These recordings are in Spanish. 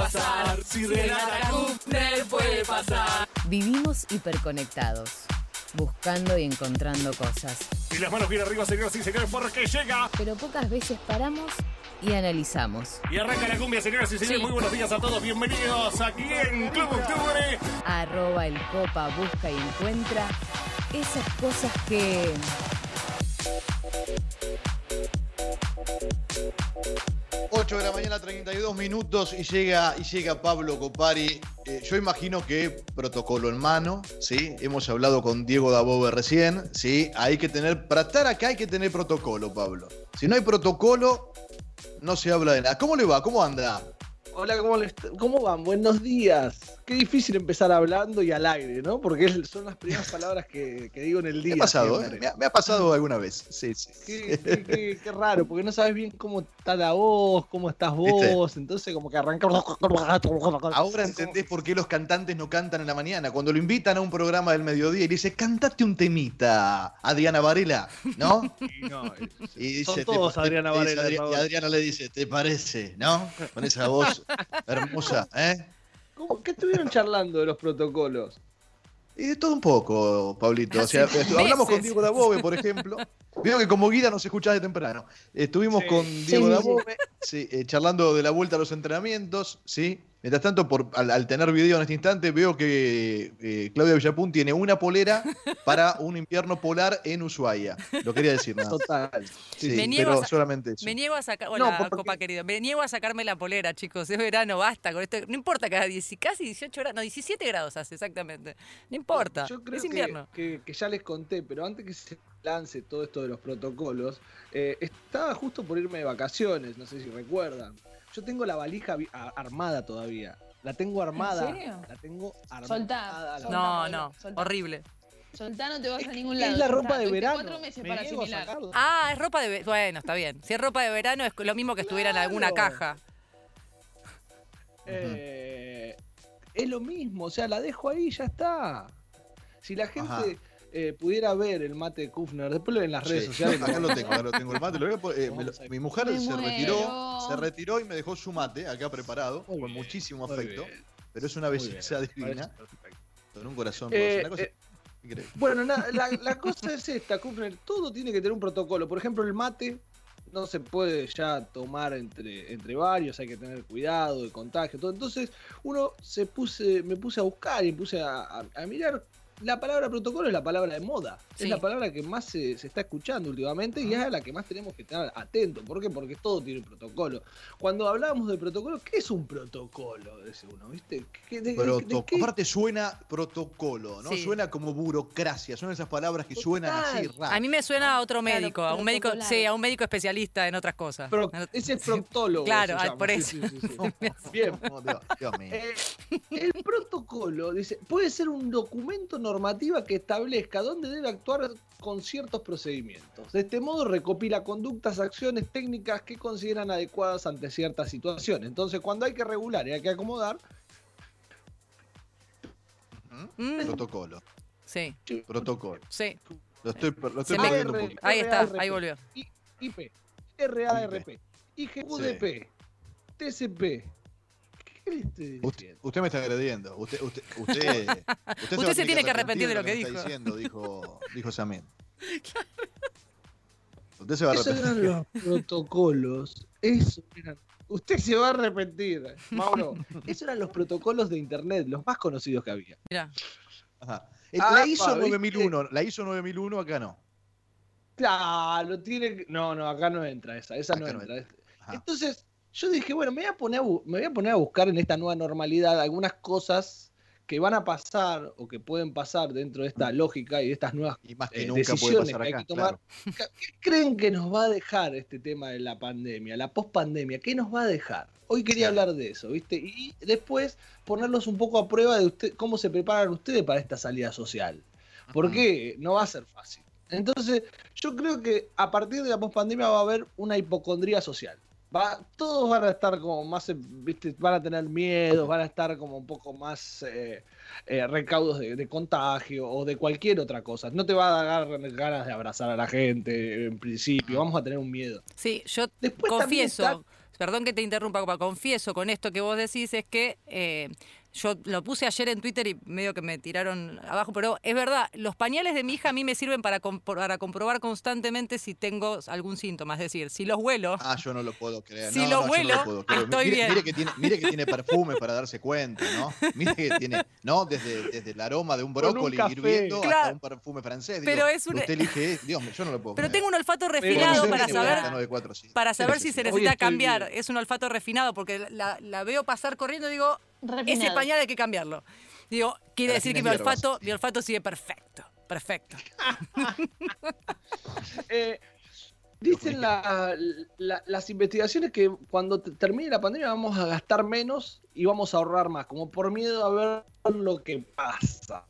pasar. Si Renata Kufner puede pasar. Vivimos hiperconectados, buscando y encontrando cosas. Y las manos bien arriba, señoras y señores, porque llega. Pero pocas veces paramos y analizamos. Y arranca la cumbia, señoras y señores. Muy buenos días a todos. Bienvenidos aquí en Club Octubre. Arroba el copa, busca y encuentra esas cosas que... 8 de la mañana, 32 minutos y llega, y llega Pablo Copari. Eh, yo imagino que protocolo en mano, ¿sí? Hemos hablado con Diego Dabove recién, ¿sí? Hay que tener, para estar acá hay que tener protocolo, Pablo. Si no hay protocolo, no se habla de nada. ¿Cómo le va? ¿Cómo anda? Hola, ¿cómo, les- ¿cómo van? Buenos días. Qué difícil empezar hablando y al aire, ¿no? Porque es- son las primeras palabras que, que digo en el Me día. ha pasado, ¿eh? Me ha, me ha pasado alguna vez. Sí, sí. Qué, qué- qué- qué raro, porque no sabes bien cómo está la voz, cómo estás ¿Viste? vos, entonces como que arranca... Ahora entendés por qué los cantantes no cantan en la mañana. Cuando lo invitan a un programa del mediodía y le dice, cantate un temita, Adriana Varela, ¿no? Y no, es- Y dice, Son "¿Te todos Adriana Varela, Adri- por favor". Y Adriana le dice, ¿te parece? ¿No? Con esa voz hermosa, ¿eh? ¿Cómo- ¿Qué estuvieron charlando de los protocolos? Y de todo un poco, Pablito. O sea, Hace hablamos con. Diego Dabove, por ejemplo. Veo que como guía nos escuchás de temprano. Estuvimos Sí. con Diego sí, Dabove, sí, eh, charlando de la vuelta a los entrenamientos, ¿sí? Mientras tanto, por, al, al tener video en este instante, veo que eh, Claudia Villapun tiene una polera para un invierno polar en Ushuaia. Lo quería decir, nada. Total. Sí, Me niego pero a solamente eso. Me niego a sacar. No, Hola, porque- copa querido. Me niego a sacarme la polera, chicos. Es verano, basta con esto. No importa cada 10, casi 18 grados. No, 17 grados hace exactamente. No importa. Yo creo es que- invierno. Que, que ya les conté, pero antes que se lance todo esto de los protocolos, eh, estaba justo por irme de vacaciones, no sé si recuerdan. Yo tengo la valija armada todavía. La tengo armada. serio? La tengo armada. Soltá, la- soltá. No, no. soltá. Horrible. Soltá, no te vas Es, a ningún es lado. la soltá. ropa de verano. cuatro meses Me para asimilar. Ah, es ropa de. Bueno, está bien. Si es ropa de verano, es lo mismo que estuviera en alguna caja. Eh, es lo mismo, o sea, la dejo ahí y ya está. Si la gente Ajá. Eh, pudiera ver el mate de Kufner, después lo ven en las redes Sí, sociales. acá lo tengo, acá lo tengo el mate. lo voy a po- eh, me lo- mi mujer Me se muero. retiró, se retiró y me dejó su mate acá preparado, Muy con bien, muchísimo afecto. bien. Pero es una bien, belleza me divina, con un corazón Eh. Una cosa eh. Bueno, na- la, la cosa es esta, Kufner, todo tiene que tener un protocolo. Por ejemplo, el mate no se puede ya tomar entre, entre varios, hay que tener cuidado de contagio, todo. Entonces, uno se puse, me puse a buscar y puse a, a- a mirar. La palabra protocolo es la palabra de moda. Sí. Es la palabra que más se, se está escuchando últimamente y es a la que más tenemos que estar atentos. ¿Por qué? Porque todo tiene un protocolo. Cuando hablamos de protocolo, ¿qué es un protocolo? Dice uno, ¿viste? ¿Qué- de- de- de Proto- qué? Aparte suena protocolo, ¿no? Sí. Suena como burocracia, son esas palabras que suenan así raras. A mí me suena a otro Claro, médico, a un médico, sí, a un médico especialista en otras cosas. Pro- ese es proctólogo. Claro, se ah, llama. por eso. sí, sí, sí. Bien. Oh, Dios, Dios mío. Eh, el protocolo dice, puede ser un documento normativa que establezca dónde debe actuar con ciertos procedimientos. De este modo recopila conductas, acciones, técnicas que consideran adecuadas ante ciertas situaciones. Entonces, cuando hay que regular y hay que acomodar, ¿Mm? Protocolo, sí, protocolo. sí. Lo estoy, lo estoy perdiendo un poquito. Ahí está, ahí volvió. IP, RARP, IGUDP, TCP. ¿Qué le estoy Usted, diciendo? usted me está agrediendo. Usted, usted, usted, usted, se tiene que arrepentir de lo que está dijo. diciendo, dijo, dijo Samir. Usted se va a Esos arrepentir. eran los protocolos. Eso eran. Usted se va a arrepentir, Mauro. Esos eran los protocolos de internet, los más conocidos que había. Mira, Ajá. Eh, Ah, la ISO ¿viste? 9001, la ISO 9001 acá no. Claro, tiene No, no, acá no entra esa, esa no entra. Entonces, yo dije, bueno, me voy, a poner a me voy a poner a buscar en esta nueva normalidad algunas cosas que van a pasar o que pueden pasar dentro de esta lógica y de estas nuevas Y más que eh, nunca puede decisiones que hay que tomar. claro. ¿Qué creen que nos va a dejar este tema de la pandemia, la pospandemia? ¿Qué nos va a dejar? Hoy quería Claro. hablar de eso, ¿viste? Y después ponerlos un poco a prueba de usted, cómo se preparan ustedes para esta salida social. Porque no va a ser fácil. Entonces, yo creo que a partir de la pospandemia va a haber una hipocondría social. Va, todos van a estar como más, ¿viste? van a tener miedo, van a estar como un poco más eh, eh, recaudos de, de contagio o de cualquier otra cosa. No te va a dar ganas de abrazar a la gente en principio, vamos a tener un miedo. sí, yo Después confieso, está- perdón que te interrumpa, Copa, confieso con esto que vos decís, es que eh, yo lo puse ayer en Twitter y medio que me tiraron abajo, pero es verdad, los pañales de mi hija a mí me sirven para, compro- para comprobar constantemente si tengo algún síntoma, es decir, si los huelo, Ah, yo no lo puedo creer. Si no, lo no, yo no huelo, puedo creer. estoy mire, bien. Mire que, tiene, mire que tiene perfume para darse cuenta, ¿no? Mire que tiene, ¿no? Desde, desde el aroma de un un brócoli café. hirviendo hasta un perfume francés. Pero Digo, es un- Usted elige, Dios mío, yo no lo puedo pero creer. tengo un olfato refinado para saber... bueno, 94, sí. Para saber Sí, si sí, se necesita cambiar. bien. Es un olfato refinado porque la, la veo pasar corriendo y digo, ese pañal hay que cambiarlo. Digo, quiere decir que mi olfato, mi olfato sigue perfecto. Perfecto. Eh, dicen la- la- las investigaciones que cuando te- termine la pandemia vamos a gastar menos y vamos a ahorrar más, como por miedo a ver lo que pasa.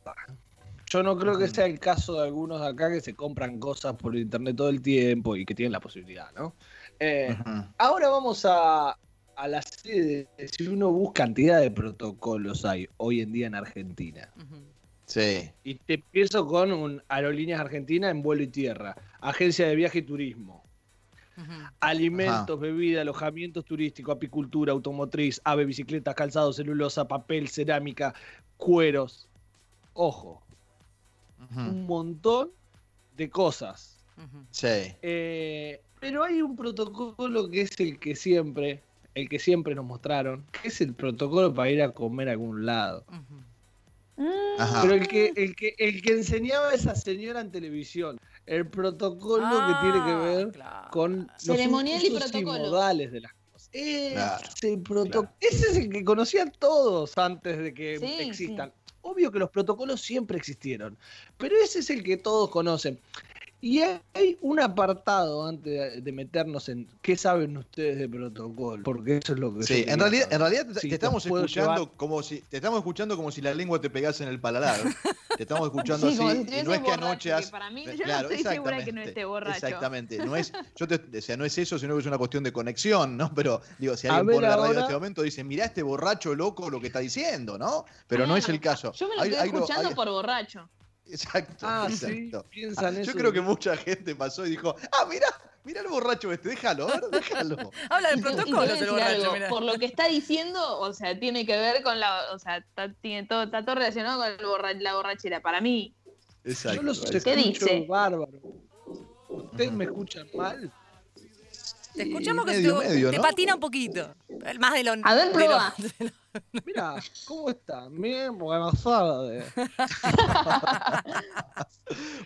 Yo no creo que sea el caso de algunos de acá que se compran cosas por internet todo el tiempo y que tienen la posibilidad, ¿no? Eh, ahora vamos a, a la serie de si uno busca cantidad de protocolos hay hoy en día en Argentina. Sí. Y te empiezo con un Aerolíneas Argentina en vuelo y tierra, Agencia de Viaje y Turismo, alimentos, bebida, alojamientos turísticos, apicultura, automotriz, ave, bicicletas, calzado, celulosa, papel, cerámica, cueros. Ojo, un montón de cosas. Sí. Eh, pero hay un protocolo que es el que siempre, el que siempre nos mostraron, que es el protocolo para ir a comer a algún lado. Ajá. Pero el que, el que, el que enseñaba a esa señora en televisión, el protocolo que tiene que Ah, ver claro. con los Ceremonial y protocolo. modales de las cosas. Ese, Claro, proto- claro. ese es el que conocían todos antes de que Sí, existan. Obvio que los protocolos siempre existieron, pero ese es el que todos conocen. Y hay un apartado antes de- meternos en qué saben ustedes de protocolo, porque eso es lo que Sí, en realidad, saber. en realidad te, Si te estamos escuchando llevar- como si te estamos escuchando como si la lengua te pegase en el paladar. Te estamos escuchando Sí, así y no es que anoche que has para mí- Eh, yo no estoy segura de que no exactamente, esté borracho. Exactamente, no es yo te, o sea, no es eso, sino que es una cuestión de conexión, ¿no? Pero digo, si alguien pone la radio en este momento dice, "Mirá este borracho loco lo que está diciendo", ¿no? Pero no es el caso. Yo me lo Hay- estoy hay escuchando hay- por borracho. Exacto. Ah, sí, exacto. piensan Yo eso. creo que mucha gente pasó y dijo, "Ah, mirá, mirá el borracho este, déjalo, a ver, déjalo." Habla del protocolo, decir el borracho, mirá. Por lo que está diciendo, o sea, tiene que ver con la. O sea, está, tiene todo, está todo relacionado con el borra- la borrachera. Para mí, Exacto. Yo los. ¿Qué dice? bárbaro. ¿Ustedes me escuchan mal? Te escuchamos que medio, te, medio, te ¿no? patina un poquito. Más de lo. A ver, prueba. lo- Mira, ¿cómo están? Bien, buenas tardes.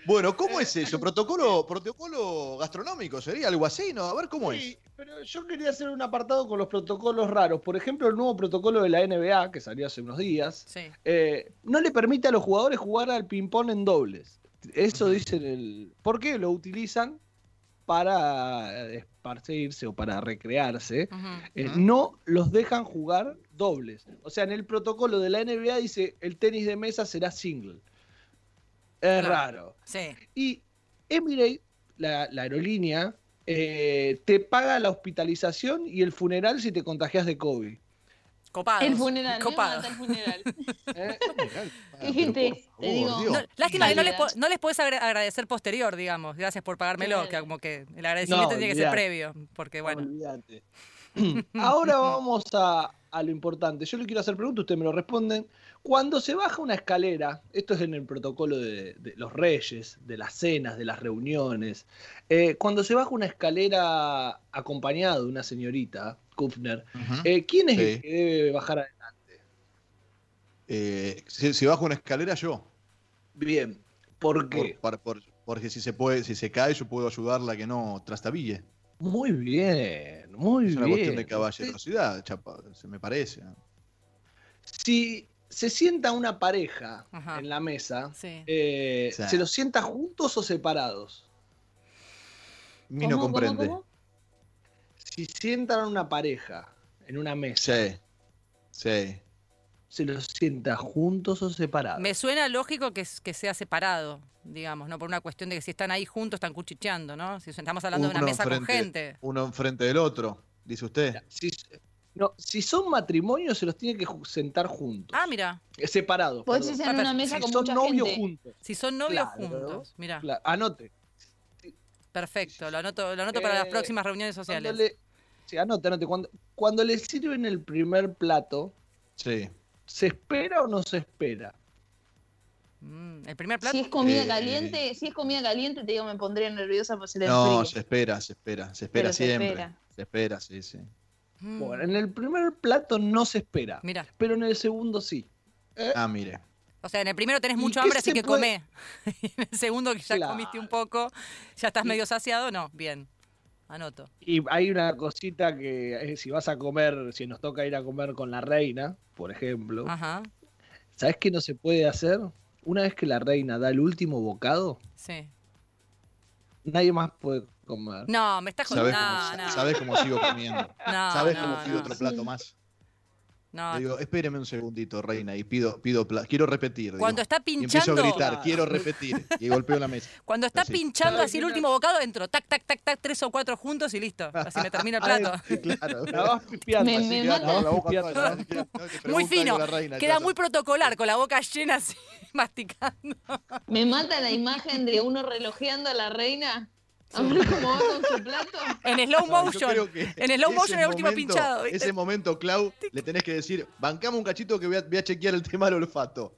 Bueno, ¿cómo es eso? ¿Protocolo, protocolo gastronómico sería algo así, ¿no? A ver cómo es. Sí, pero yo quería hacer un apartado con los protocolos raros. Por ejemplo, el nuevo protocolo de la NBA, que salió hace unos días, Sí. eh, no le permite a los jugadores jugar al ping-pong en dobles. Eso dicen el. ¿Por qué lo utilizan? Para esparcirse o para recrearse. Eh. No los dejan jugar dobles. O sea, en el protocolo de la NBA dice el tenis de mesa será single. Es raro. Sí. Y Emirates, la, la aerolínea, eh, te paga la hospitalización y el funeral si te contagias de COVID. Copados. el funeral. Mata el funeral. ¿eh? Qué gente, te digo. No, lástima que no les, no les podés agra- agradecer posterior, digamos. Gracias por pagármelo, que como que el agradecimiento No, tiene que ser previo. Porque bueno. Olvídate. Ahora vamos a, a lo importante. Yo le quiero hacer preguntas, ustedes me lo responden. Cuando se baja una escalera, esto es en el protocolo de, de los reyes, de las cenas, de las reuniones. eh, cuando se baja una escalera acompañado de una señorita, Kufner, Ujú. eh, ¿quién es el que debe bajar adelante? Eh, si, si bajo una escalera, yo. Bien, ¿por qué? por- por- porque si se puede, si se cae, yo puedo ayudarla a que no trastabille. Muy bien, muy Es una bien. cuestión de caballerosidad, chapa, se me parece. Si se sienta una pareja Ajá. en la mesa, Sí. eh, Sí. ¿se los sienta juntos o separados? Mi no ¿Cómo, cómo, comprende. cómo? Si sientan una pareja en una mesa, Sí. Sí. ¿se los sienta juntos o separados? Me suena lógico que, que sea separado, digamos, ¿no? Por una cuestión de que si están ahí juntos están cuchicheando, ¿no? Si estamos hablando de una mesa con gente. Uno enfrente del otro, dice usted. Si, no, si son matrimonios, se los tiene que sentar juntos. Ah, mira, Separados. Podés estar en una mesa si con son mucha novios gente. juntos. si son novios Claro, juntos. Mira, Claro, Anote. perfecto, lo anoto, lo anoto para las Eh, próximas reuniones Cuando sociales. le, Sí, anote, anote. Cuando, cuando le sirven el primer plato, Sí. ¿se espera o no se espera? Mm, el primer plato. Si es comida Eh, caliente, si es comida caliente, te digo, me pondría nerviosa por ser el No, frío. se espera, se espera, se espera Pero se siempre. espera. Se espera, sí, sí. Mm, Bueno, en el primer plato no se espera, Mira, pero en el segundo sí. Ah, mire. o sea, en el primero tenés ¿Y mucho hambre, así que puede- comé. Y en el segundo que ya Claro. comiste un poco, ya estás medio saciado, no, bien. Anoto. Y hay una cosita que eh, si vas a comer, si nos toca ir a comer con la reina, por ejemplo, Ajá, ¿sabes qué no se puede hacer? Una vez que la reina da el último bocado, sí. nadie más puede comer. No, me estás ¿Sabes jodiendo. cómo, No, no. sabes cómo sigo comiendo? No, ¿Sabes no, cómo pido no. otro plato más? No. Le digo, espéreme un segundito, reina, y pido, pido quiero repetir. digo. Cuando está y empiezo a pinchando, gritar, quiero repetir. Y golpeo la mesa. cuando está Así. pinchando ¿Sabes así el último bocado, entro, tac, tac, tac, tac, tres o cuatro juntos y listo. Así me termina el plato. Claro. La vas pipiando. Me- me la boca toda, no, Muy fino. la reina, Queda muy protocolar, con la boca llena así, masticando. Me mata la imagen de uno relojeando a la reina. A ver cómo va con su plato. En slow motion. En slow motion el último pinchado. ¿viste? Ese momento, Clau, le tenés que decir, bancame un cachito que voy a, voy a chequear el tema del olfato.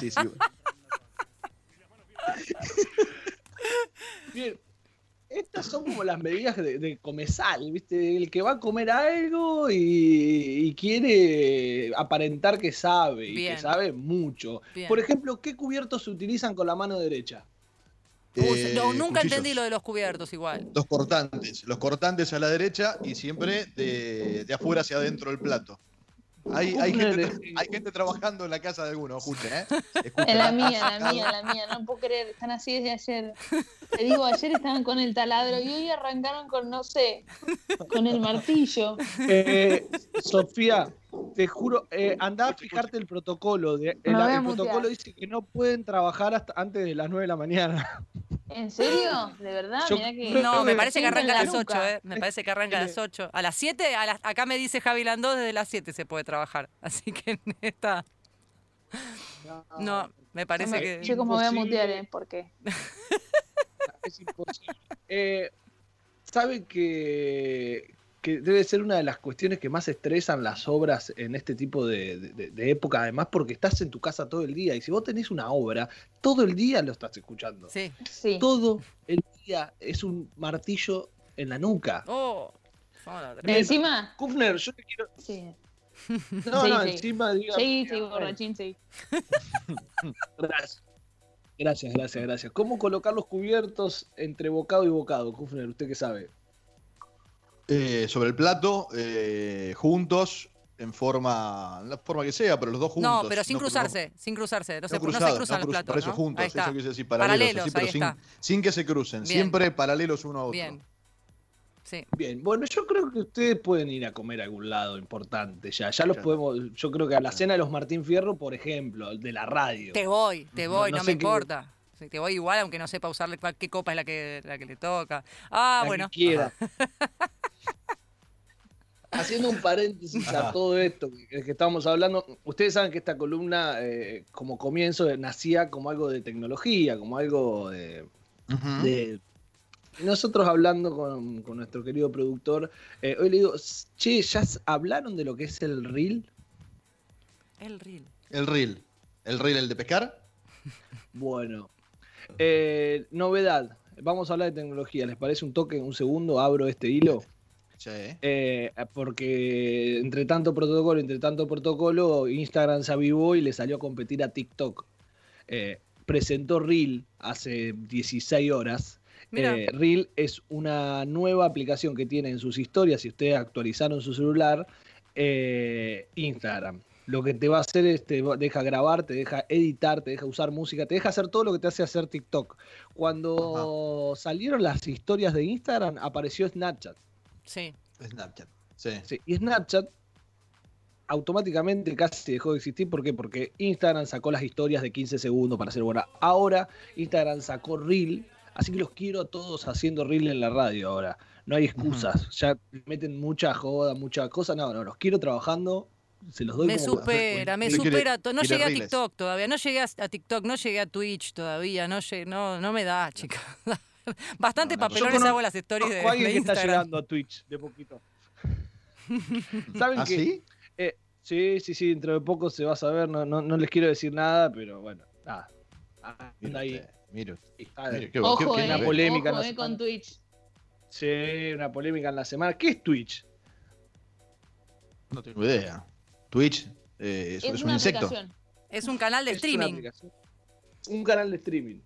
Sí. Bien. Estas son como las medidas de, de comensal, ¿viste? El que va a comer algo y, y quiere aparentar que sabe y Bien. que sabe mucho. Bien. Por ejemplo, ¿qué cubiertos se utilizan con la mano derecha? Uy, Eh, no, nunca cuchillos. entendí lo de los cubiertos igual. Los cortantes. Los cortantes a la derecha y siempre de, de afuera hacia adentro del plato. Hay, hay, gente, hay gente trabajando en la casa de algunos, escuchen, ¿eh? Escuchen. En la mía, la mía, la mía. No puedo creer. Están así desde ayer. Te digo, ayer estaban con el taladro y hoy arrancaron con, no sé, con el martillo. Eh, Sofía, te juro, eh, andá a fijarte el protocolo. De, el, el protocolo dice que no pueden trabajar hasta antes de las 9 de la mañana. ¿En serio? ¿De verdad? Yo Mirá que. No, me parece que arranca a la las 8, nuca. ¿eh? Me parece que arranca a las 8. A las 7, a las- acá me dice Javi Landó, desde las 7 se puede trabajar. Así que en esta. No, me parece No me- que. Chicos, me voy a mutear, ¿eh? ¿Por qué? Es imposible. Eh, ¿Sabe que, que debe ser una de las cuestiones que más estresan las obras en este tipo de, de- de época? Además, porque estás en tu casa todo el día y si vos tenés una obra, todo el día lo estás escuchando. Sí. Sí. Todo el día es un martillo en la nuca. Oh. Bien. Encima. Kufner, yo te quiero. Sí. No, Sí, no, sí. encima diga. Sí, sí, borrachín, sí. Gracias. Gracias, gracias, gracias. ¿Cómo colocar los cubiertos entre bocado y bocado, Kufner? ¿Usted qué sabe? Eh, sobre el plato, eh, juntos, en forma, en la forma que sea, pero los dos juntos. No, pero sin no- cruzarse, sin cruzarse. No, No, se, no se cruzan no los platos. Por eso ¿no? juntos, eso quiere decir paralelos, Paralelos, así, pero ahí sin, está. sin que se crucen, Bien. siempre paralelos uno a otro. Bien. Sí. Bien, bueno, yo creo que ustedes pueden ir a comer a algún lado importante ya. Ya los podemos, yo creo que a la cena de los Martín Fierro, por ejemplo, de la radio. Te voy, te voy, No me importa. Te voy igual, aunque no sepa usarle cuál- qué copa es la que, la que le toca. Ah, la que bueno. quiera. Haciendo un paréntesis a todo esto que, que estábamos hablando, ustedes saben que esta columna, eh, como comienzo, nacía como algo de tecnología, como algo de, Nosotros hablando con, con nuestro querido productor, eh, hoy le digo, che, ¿ya hablaron de lo que es el reel? El reel. El reel. ¿El reel, el de pescar? Bueno, eh, novedad. Vamos a hablar de tecnología. ¿Les parece un toque? Un segundo, abro este hilo. Sí. Eh, porque entre tanto protocolo, entre tanto protocolo, Instagram se avivó y le salió a competir a TikTok. Eh, presentó Reel hace 16 horas. Mira. Eh, Reel es una nueva aplicación que tiene en sus historias, si ustedes actualizaron su celular, eh, Instagram. Lo que te va a hacer es te deja grabar, te deja editar, te deja usar música, te deja hacer todo lo que te hace hacer TikTok. Cuando salieron las historias de Instagram, apareció Snapchat. Sí. Snapchat. Sí. Sí, y Snapchat automáticamente casi dejó de existir. ¿Por qué? Porque Instagram sacó las historias de 15 segundos para hacer buena. Ahora Instagram sacó Reel, así que los quiero a todos haciendo Reel en la radio ahora. No hay excusas. Ya meten mucha joda, mucha cosa. No, no, los quiero trabajando. Se los doy Me como... supera, me supera. No llegué a reels. TikTok todavía, no llegué a a TikTok, no llegué a Twitch todavía, no, llegué- no, no me da, chica. Bastante No, no, papelones hago las stories de, alguien de que está llegando a Twitch de poquito. ¿Saben ¿Ah, que sí? Eh, sí, sí, sí, dentro de poco se va a saber, no, no, no les quiero decir nada, pero bueno, nada. Anda Mire ahí. mire Ojo, qué- eh, una polémica en ojo, la eh, con semana. Twitch. Sí, una polémica en la semana. ¿Qué es Twitch? No tengo idea. Twitch eh, es, Es, es un una insecto. aplicación. Es un canal de Es streaming. Un canal de streaming.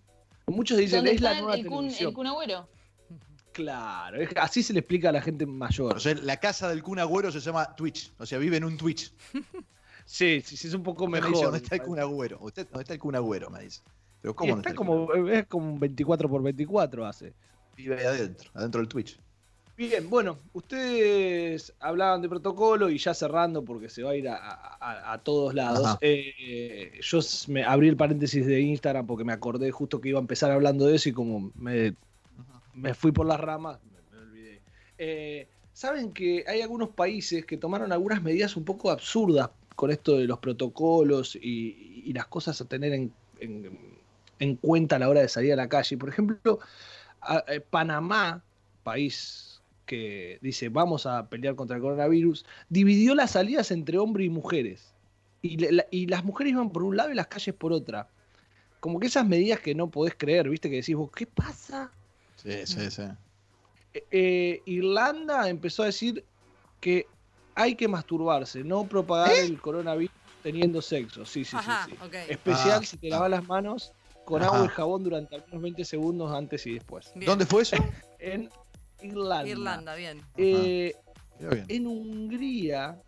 Muchos dicen, ¿Dónde es la está nueva el, kun, televisión. el Kun Agüero? Claro, es- así se le explica a la gente mayor. O sea, la casa del Kun Agüero se llama Twitch. O sea, vive en un Twitch. sí, sí, sí, es un poco Me mejor. dice, ¿Dónde está el Kun Agüero? ¿Usted- ¿Dónde está el Kun Agüero? Me dice. Pero Y ¿cómo no está está el Kun como, es como un 24 por 24 hace. Vive ahí adentro, adentro del Twitch. Bien, bueno, ustedes hablaban de protocolo y ya cerrando porque se va a ir a, a- a todos lados. Eh, yo me abrí el paréntesis de Instagram porque me acordé justo que iba a empezar hablando de eso y como me, me fui por las ramas, me, me olvidé. Eh, Saben que hay algunos países que tomaron algunas medidas un poco absurdas con esto de los protocolos y, y las cosas a tener en, en- en cuenta a la hora de salir a la calle. Por ejemplo, a- eh, Panamá, país que dice vamos a pelear contra el coronavirus, dividió las salidas entre hombres y mujeres. Y, le- la- y las mujeres iban por un lado y las calles por otra. Como que esas medidas que no podés creer, ¿viste? Que decís vos, ¿qué pasa? Sí, sí, sí. Eh, eh, Irlanda empezó a decir que hay que masturbarse, no propagar el coronavirus teniendo sexo. Sí, sí, Ajá, sí. Especial Ah, si te ah. lavas las manos con Ajá. agua y jabón durante al menos 20 segundos antes y después. Bien. ¿Dónde fue eso? En Irlanda. Irlanda, bien. Eh, bien. en Hungría,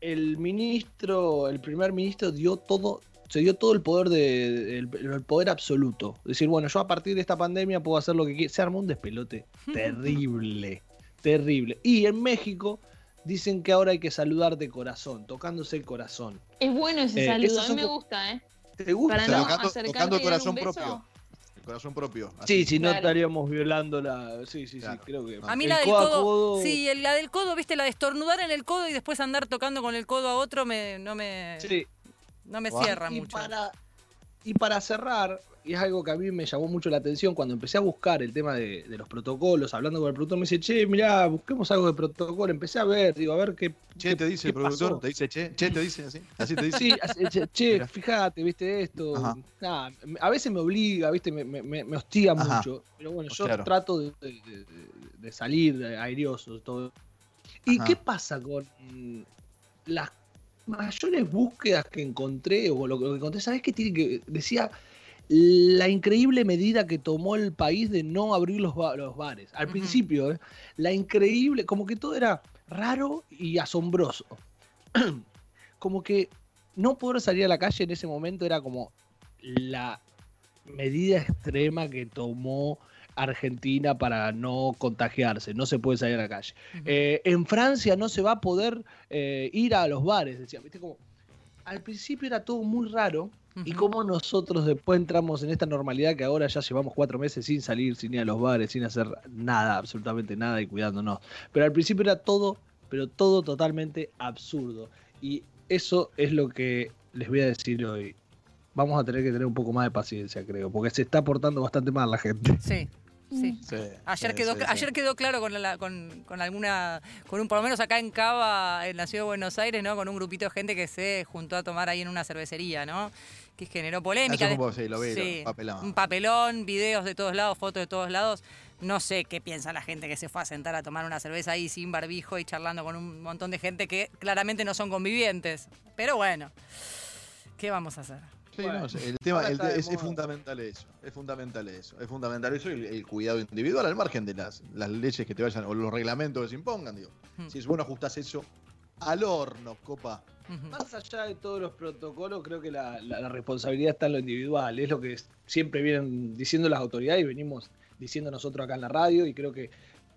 el ministro, el primer ministro dio todo, se dio todo el poder de, el, el poder absoluto. Decir, bueno, yo a partir de esta pandemia puedo hacer lo que quiera. Se armó un despelote terrible, terrible. Y en México dicen que ahora hay que saludar de corazón, tocándose el corazón. Es bueno ese Eh, saludo, a mí me gusta, ¿eh? ¿Te gusta? Para no Tocando- acercarte tocando el y dar un corazón beso. propio. Corazón propio. Sí, así. si no Claro. estaríamos violando la. Sí, sí, Claro. sí, creo que. A mí el la del codo a codo, codo- sí, la del codo, viste, la de estornudar en el codo y después andar tocando con el codo a otro me, no me, Sí, no me cierra y mucho. Para, y para cerrar, y es algo que a mí me llamó mucho la atención, cuando empecé a buscar el tema de, de los protocolos, hablando con el productor, me dice, che, mirá, busquemos algo de protocolo. Empecé a ver, digo, a ver qué. Che, qué- te dice el productor, pasó. te dice che, che, te dice así, así te dice. Sí, así, che, fíjate, viste esto. A veces me obliga, viste, me, me- me- hostiga Ajá. mucho. Pero bueno, yo Claro. trato de, de- de- salir airioso, todo. ¿Y Ajá. qué pasa con las mayores búsquedas que encontré, o lo, que encontré, ¿sabes qué tiene que decía? La increíble medida que tomó el país de no abrir los, ba- los bares. Al principio, ¿eh? la increíble, como que todo era raro y asombroso. como que no poder salir a la calle en ese momento era como la medida extrema que tomó Argentina para no contagiarse. No se puede salir a la calle. Eh, en Francia no se va a poder eh, ir a los bares, decía. ¿Viste? Como, al principio era todo muy raro. Y cómo nosotros después entramos en esta normalidad que ahora ya llevamos cuatro meses sin salir, sin ir a los bares, sin hacer nada, absolutamente nada y cuidándonos. Pero al principio era todo, pero todo totalmente absurdo. Y eso es lo que les voy a decir hoy. Vamos a tener que tener un poco más de paciencia, creo, porque se está portando bastante mal la gente. Sí, sí. Sí, Ayer sí, quedó, ayer quedó claro con, la- con, con alguna, con un, por lo menos acá en Cava, en la ciudad de Buenos Aires, ¿no? Con un grupito de gente que se juntó a tomar ahí en una cervecería, ¿no? Que generó polémica. Como- lo vi, papelón. Un papelón, videos de todos lados, fotos de todos lados. No sé qué piensa la gente que se fue a sentar a tomar una cerveza ahí sin barbijo y charlando con un montón de gente que claramente no son convivientes. Pero bueno, ¿qué vamos a hacer? Sí, Bueno, no, el tema el- es, fundamental eso, es fundamental eso, es fundamental eso y el, el cuidado individual al margen de las, las leyes que te vayan o los reglamentos que se impongan, digo. Hmm. Si es bueno ajustás eso al horno, copa. Más allá de todos los protocolos, creo que la, la- la responsabilidad está en lo individual. Es lo que siempre vienen diciendo las autoridades y venimos diciendo nosotros acá en la radio. Y creo que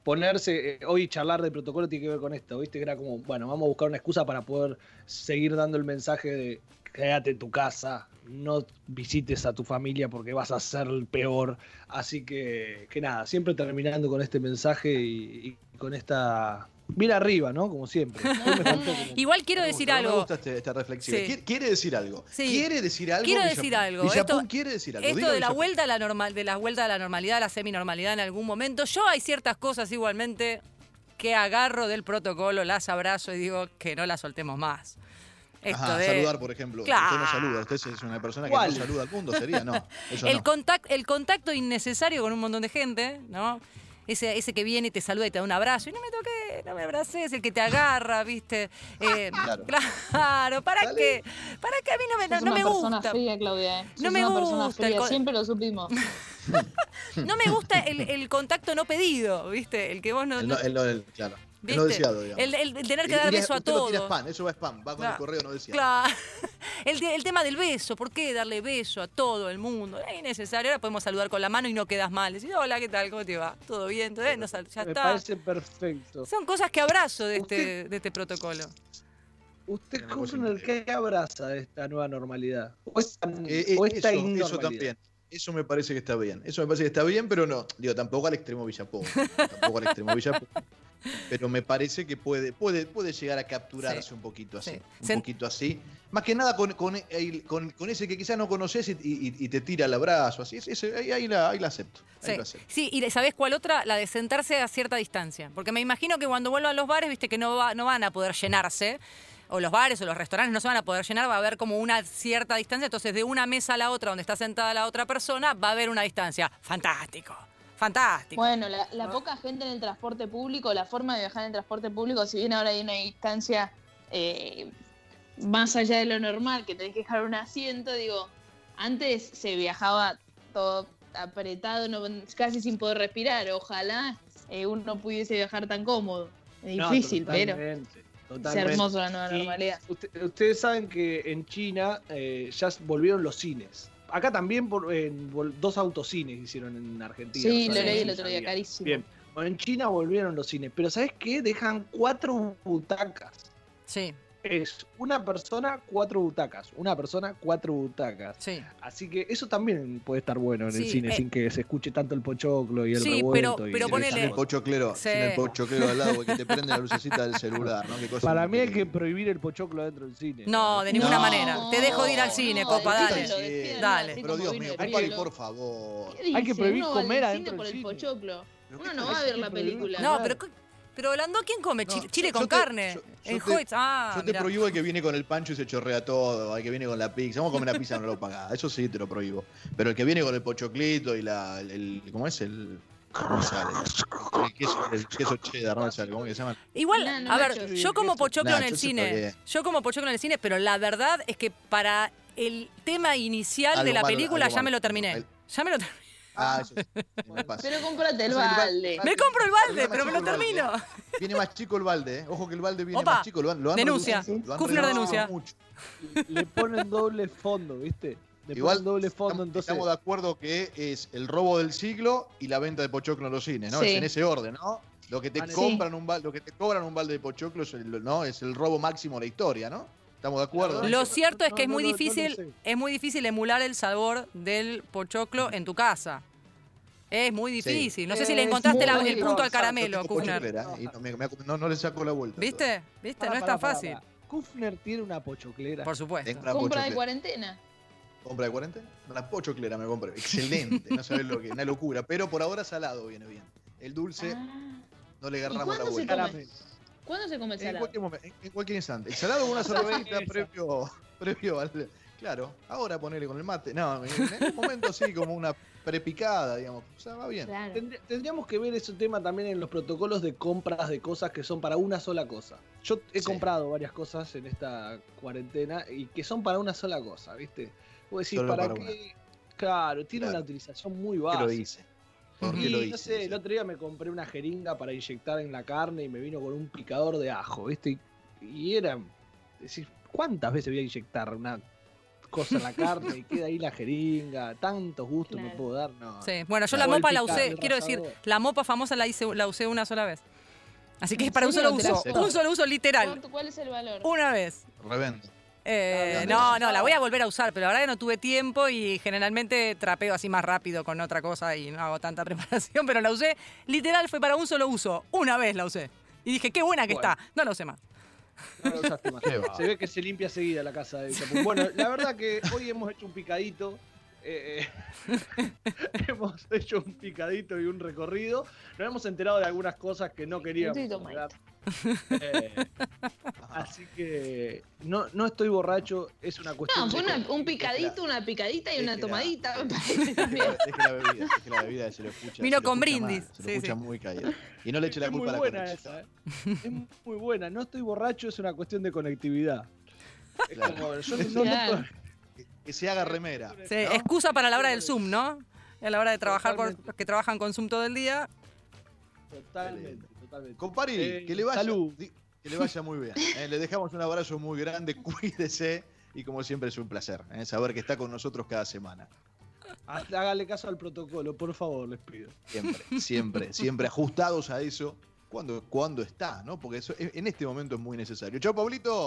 ponerse, eh, hoy charlar de protocolo tiene que ver con esto, ¿viste? Que era como, bueno, vamos a buscar una excusa para poder seguir dando el mensaje de quédate en tu casa, no visites a tu familia porque vas a ser el peor. Así que, que nada, siempre terminando con este mensaje y, y con esta... Mira arriba, ¿no? Como siempre. Como- Igual quiero decir gusta, Me algo. gusta este- esta reflexión. Sí. Quiere, quiere decir algo. Sí. Quiere decir algo. Quiero Villapun. decir algo. Esto- quiere decir algo. Esto Diga de la vuelta a la normal, de la vuelta a la normalidad, a la seminormalidad en algún momento. Yo hay ciertas cosas igualmente que agarro del protocolo, las abrazo y digo que no las soltemos más. Esto Ajá, de- saludar, por ejemplo. Claro. Usted no saluda, usted es una persona que no saluda al mundo, sería, no. Eso el, no. contact- el contacto innecesario con un montón de gente, ¿no? Ese, ese que viene y te saluda y te da un abrazo. Y no me toques, no me abraces, el que te agarra, ¿viste? Eh, Claro. claro, ¿para Dale. qué? ¿Para qué a mí no me, no una me persona gusta? fría, Claudia. ¿eh? Sos No me una gusta fría, siempre lo supimos. No me gusta el, el contacto no pedido, ¿viste? El que vos no. El, no- no, el, no- el- claro. El ¿viste? no deseado, digamos. el, el- el tener que dar beso a usted lo tira todos. spam, eso va spam, va con Claro. el correo no deseado. Claro. El, te- el tema del beso, ¿por qué darle beso a todo el mundo? Es innecesario. Ahora podemos saludar con la mano y no quedas mal. Decir, hola, ¿qué tal? ¿Cómo te va? ¿Todo bien? Entonces, no sal- ya Me está. parece perfecto. Son cosas que abrazo de este, de este protocolo. ¿Usted cosa Kufner increíble. qué abraza de esta nueva normalidad? ¿O esta, Eh, eh, o esta eso, también. Eso me parece que está bien. Eso me parece que está bien, pero no. Digo, tampoco al extremo Villapó. tampoco al extremo Villapó. Pero me parece que puede, puede, puede llegar a capturarse Sí. un poquito así. Sí. Un Sen- poquito así. Más que nada con, con, con- con ese que quizás no conoces y, y- y te tira el abrazo. Así. Ese- ahí, ahí la, ahí la acepto. Ahí Sí. lo acepto. sí, y ¿sabés cuál otra? La de sentarse a cierta distancia. Porque me imagino que cuando vuelvan los bares, viste que no, va- no van a poder llenarse. O los bares o los restaurantes no se van a poder llenar, va a haber como una cierta distancia. Entonces, de una mesa a la otra, donde está sentada la otra persona, va a haber una distancia. Fantástico. Fantástico. Bueno, la, la poca gente en el transporte público, la forma de viajar en el transporte público, si bien ahora hay una distancia eh, más allá de lo normal, que tenés que dejar un asiento, digo, antes se viajaba todo apretado, no- casi sin poder respirar. Ojalá eh, uno pudiese viajar tan cómodo. Es No, difícil, pero totalmente, es totalmente. hermoso la nueva Y normalidad. usted- ustedes saben que en China eh, ya volvieron los cines. Acá también por, en vol- dos autocines hicieron en Argentina. Sí, no lo leí el otro día, carísimo. Bien. Bueno, en China volvieron los cines, pero ¿sabes qué? Dejan cuatro butacas. Sí, Es una persona, cuatro butacas. Una persona, cuatro butacas. sí. Así que eso también puede estar bueno en el cine, eh. sin que se escuche tanto el pochoclo y el Sí, revuelto. pero- pero el- ponele- Sin el pochoclero, Sí. sin el pochoclero al lado, que te prende la lucecita del celular, ¿no? Qué cosa Para mí hay que prohibir el pochoclo dentro del cine. No, de ninguna No, manera. Te dejo de ir al cine, no, Copa, dale. Dale. Pero Dios mío, pelo. por favor. ¿Qué Hay que prohibir Uno va al comer cine adentro por del el pochoclo. Uno no va a ver la película. No, pero, pero Landó, ¿quién come? No, Chile, yo- chile yo con te- carne. yo- yo en te- Hoyts. Ah, Yo te mirá. prohíbo el que viene con el pancho y se chorrea todo, el que viene con la pizza. Vamos a comer la pizza, no lo pagás. Eso sí te lo prohíbo. Pero el que viene con el pochoclito y la. El, el- ¿Cómo es? El. ¿Cómo sale? El queso, el queso cheddar, no me sale. ¿Cómo que se llama? Igual, No, no, a ver, yo como pochoclo en el cine. Yo como pochoclo en el cine, pero la verdad es que para el tema inicial de la malo, película ya me lo terminé. El- Ya me lo terminé. Ah, eso sí, me pasa. Pero cómprate el O sea, balde. Me compro el balde, pero me lo termino. Viene más chico el balde, ¿eh? Ojo que el balde viene Opa, más chico. Lo han, lo han denuncia. lo han Kufner denuncia. mucho. Le ponen doble fondo, ¿viste? Le Igual ponen doble fondo, estamos, entonces. estamos de acuerdo que es el robo del siglo y la venta de pochoclo en los cines, ¿no? Sí. Es en ese orden, ¿no? Lo que te Vale. compran un balde, lo que te cobran un balde de pochoclo es el, ¿no? es el robo máximo de la historia, ¿no? ¿Estamos de acuerdo? Lo no, cierto es no, que es no muy difícil, sé. es muy difícil emular el sabor del pochoclo en tu casa. Es muy difícil. No sé si le Es encontraste la- el punto al caramelo, Kufner. no, me- me- no- no le saco la vuelta. ¿Viste? ¿Viste? No es tan fácil. Kufner tiene una pochoclera. Por supuesto. Compra de cuarentena. ¿Compra de 40? Una pochoclera me compré. Excelente, no sabes lo que una locura. Pero por ahora salado viene bien. El dulce Ah. no le ¿Y agarramos la vuelta. ¿Cuándo se come el En cualquier, momento, en, en cualquier instante. El salado con una cervecita previo, previo al. Claro, ahora ponerle con el mate. No, en, en un momento así como una prepicada, digamos. O sea, va bien. Claro. Tendríamos que ver ese tema también en los protocolos de compras de cosas que son para una sola cosa. Yo he Sí. comprado varias cosas en esta cuarentena y que son para una sola cosa, ¿viste? Vos decís, Solo ¿para, para qué? Claro, tiene Claro. una utilización muy ¿Por básica. qué lo hice? ¿Por qué Y, lo no hice? sé, el otro día me compré una jeringa para inyectar en la carne y me vino con un picador de ajo, ¿viste? Y, y era. Decir, ¿cuántas veces voy a inyectar una cosa en la carne y queda ahí la jeringa? ¿Tantos gustos me Claro. puedo dar? No. Sí. Bueno, yo la el mopa la usé, quiero decir, la mopa famosa la hice, la usé una sola vez. Así que es ¿En para un solo ¿Te la uso, un solo uso literal, ¿Cuánto- ¿Cuál es el valor? una vez. Revendo. Eh, no, no, la voy a volver a usar, pero la verdad que no tuve tiempo y generalmente trapeo así más rápido con otra cosa y no hago tanta preparación, pero la usé, literal fue para un solo uso, una vez la usé. Y dije, qué buena que Bueno. está, no la usé más. No lo usaste más. Se ve que se limpia seguida la casa de Chapu. Bueno, la verdad que hoy hemos hecho un picadito. Eh, eh, hemos hecho un picadito y un recorrido. Nos hemos enterado de algunas cosas que no queríamos. Eh, así que no, no estoy borracho, es una cuestión. No, fue una- un picadito, una picadita y una tomadita. Deje también. la, bebida, deje la bebida, se lo escucha. Vino se lo con escucha brindis, mal, se lo sí, escucha sí. muy caído. Y no le eche la es culpa a la buena esa, ¿eh? Es muy buena. No estoy borracho, es una cuestión de conectividad. Es como, yo no- no-. Que- se haga remera. Sí, ¿no? excusa para la hora del Zoom, ¿no? A la hora de trabajar los que trabajan con Zoom todo el día. Totalmente, totalmente. Compari, Eh, que le vaya. salud. Que le vaya muy bien. ¿eh? Le dejamos un abrazo muy grande, cuídese. Y como siempre es un placer ¿eh? saber que está con nosotros cada semana. Hágale caso al protocolo, por favor, les pido. Siempre, siempre, siempre ajustados a eso cuando, cuando está, ¿no? Porque eso en este momento es muy necesario. Chao, Pablito.